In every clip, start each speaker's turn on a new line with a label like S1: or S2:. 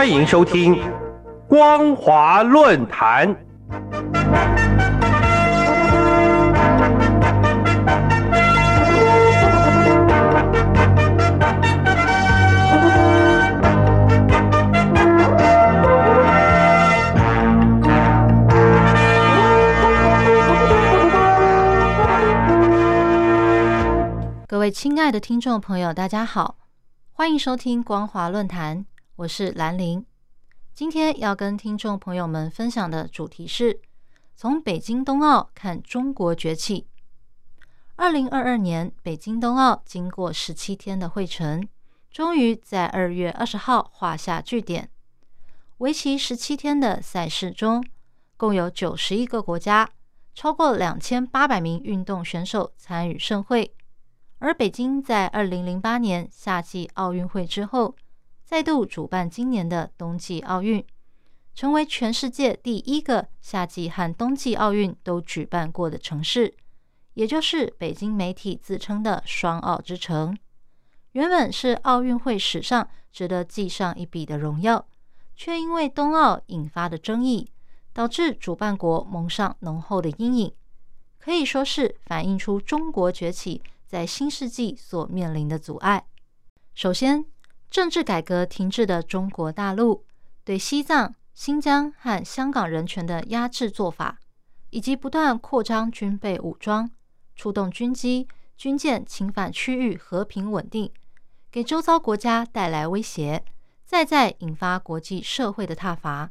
S1: 欢迎收听《光华论坛》。
S2: 各位亲爱的听众朋友，大家好，欢迎收听光华论坛，我是兰玲。今天要跟听众朋友们分享的主题是从北京冬奥看中国崛起。二零二二年北京冬奥经过十七天的会程，终于在二月二十号画下句点。为期十七天的赛事中，共有九十一个国家，超过两千八百名运动选手参与盛会。而北京在二零零八年夏季奥运会之后，再度主办今年的冬季奥运，成为全世界第一个夏季和冬季奥运都举办过的城市，也就是北京媒体自称的“双奥之城”。原本是奥运会史上值得记上一笔的荣耀，却因为冬奥引发的争议，导致主办国蒙上浓厚的阴影，可以说是反映出中国崛起。在新世纪所面临的阻碍，首先，政治改革停滞的中国大陆对西藏、新疆和香港人权的压制做法，以及不断扩张军备武装、出动军机、军舰侵犯区域和平稳定，给周遭国家带来威胁，再再引发国际社会的挞伐。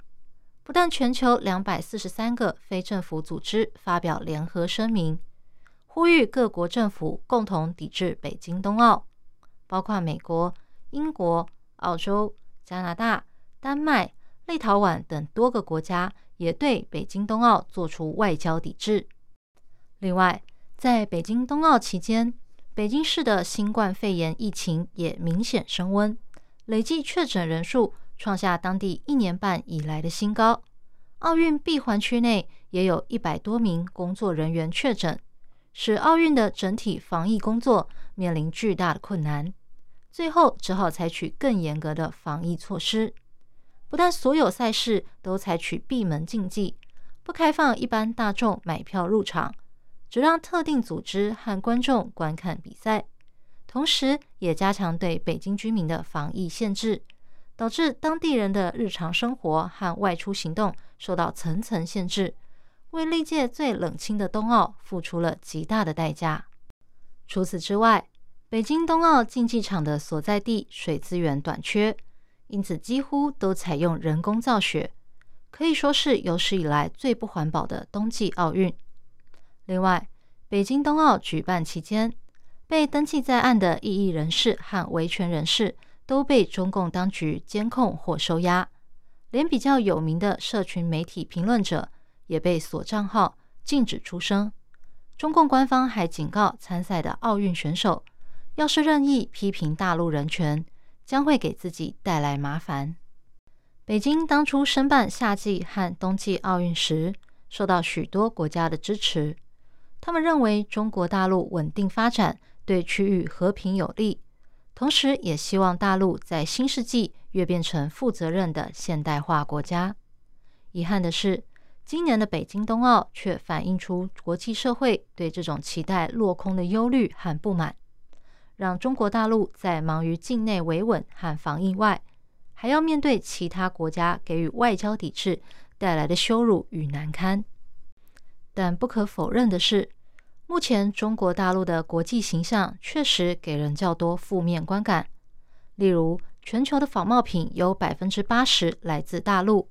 S2: 不但全球两百四十三个非政府组织发表联合声明。呼吁各国政府共同抵制北京冬奥，包括美国、英国、澳洲、加拿大、丹麦、立陶宛等多个国家也对北京冬奥做出外交抵制。另外，在北京冬奥期间，北京市的新冠肺炎疫情也明显升温，累计确诊人数创下当地一年半以来的新高。奥运闭环区内也有一百多名工作人员确诊。使奥运的整体防疫工作面临巨大的困难，最后只好采取更严格的防疫措施。不但所有赛事都采取闭门竞技，不开放一般大众买票入场，只让特定组织和观众观看比赛，同时也加强对北京居民的防疫限制，导致当地人的日常生活和外出行动受到层层限制。为历届最冷清的冬奥付出了极大的代价。除此之外，北京冬奥竞技场的所在地水资源短缺，因此几乎都采用人工造雪，可以说是有史以来最不环保的冬季奥运。另外，北京冬奥举办期间，被登记在案的异议人士和维权人士都被中共当局监控或收押，连比较有名的社群媒体评论者。也被锁账号，禁止出声。中共官方还警告参赛的奥运选手，要是任意批评大陆人权，将会给自己带来麻烦。北京当初申办夏季和冬季奥运时，受到许多国家的支持。他们认为中国大陆稳定发展对区域和平有利，同时也希望大陆在新世纪越变成负责任的现代化国家。遗憾的是。今年的北京冬奥却反映出国际社会对这种期待落空的忧虑和不满，让中国大陆在忙于境内维稳和防疫外，还要面对其他国家给予外交抵制带来的羞辱与难堪。但不可否认的是，目前中国大陆的国际形象确实给人较多负面观感，例如全球的仿冒品有百分之八十来自大陆，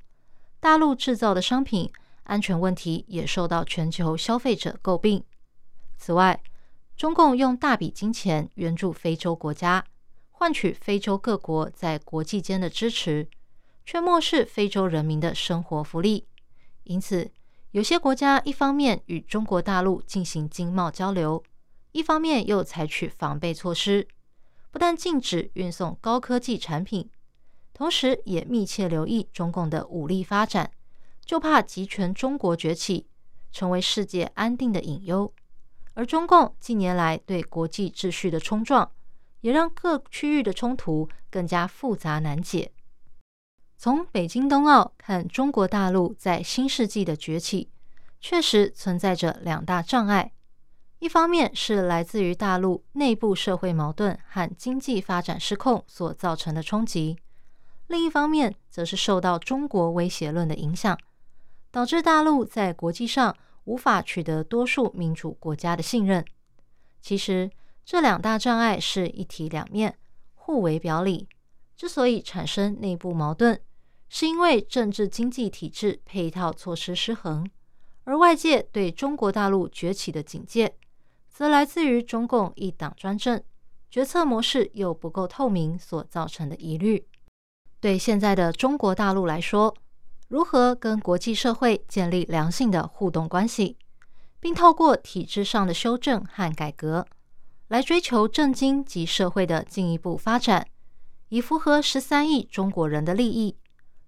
S2: 大陆制造的商品。安全问题也受到全球消费者诟病。此外，中共用大笔金钱援助非洲国家，换取非洲各国在国际间的支持，却漠视非洲人民的生活福利。因此，有些国家一方面与中国大陆进行经贸交流，一方面又采取防备措施，不但禁止运送高科技产品，同时也密切留意中共的武力发展。就怕集权中国崛起，成为世界安定的隐忧。而中共近年来对国际秩序的冲撞，也让各区域的冲突更加复杂难解。从北京冬奥看中国大陆在新世纪的崛起，确实存在着两大障碍。一方面是来自于大陆内部社会矛盾和经济发展失控所造成的冲击，另一方面则是受到中国威胁论的影响，导致大陆在国际上无法取得多数民主国家的信任。其实，这两大障碍是一体两面，互为表里。之所以产生内部矛盾，是因为政治经济体制配套措施失衡，而外界对中国大陆崛起的警戒。则来自于中共一党专政、决策模式又不够透明所造成的疑虑。对现在的中国大陆来说，如何跟国际社会建立良性的互动关系，并透过体制上的修正和改革，来追求政经及社会的进一步发展，以符合十三亿中国人的利益，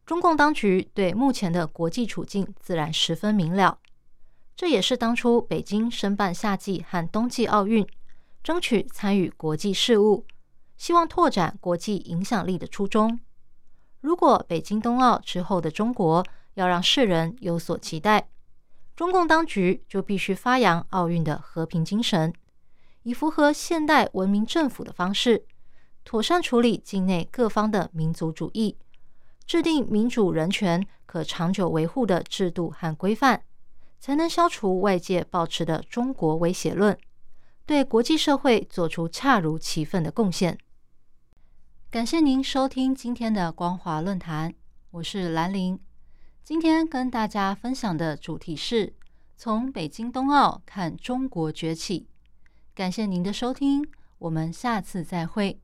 S2: 中共当局对目前的国际处境自然十分明了。这也是当初北京申办夏季和冬季奥运，争取参与国际事务，希望拓展国际影响力的初衷。如果北京冬奥之后的中国要让世人有所期待，中共当局就必须发扬奥运的和平精神，以符合现代文明政府的方式，妥善处理境内各方的民族主义，制定民主人权可长久维护的制度和规范。才能消除外界抱持的中国威胁论，对国际社会做出恰如其分的贡献。感谢您收听今天的光华论坛，我是兰陵。今天跟大家分享的主题是从北京冬奥看中国崛起。感谢您的收听，我们下次再会。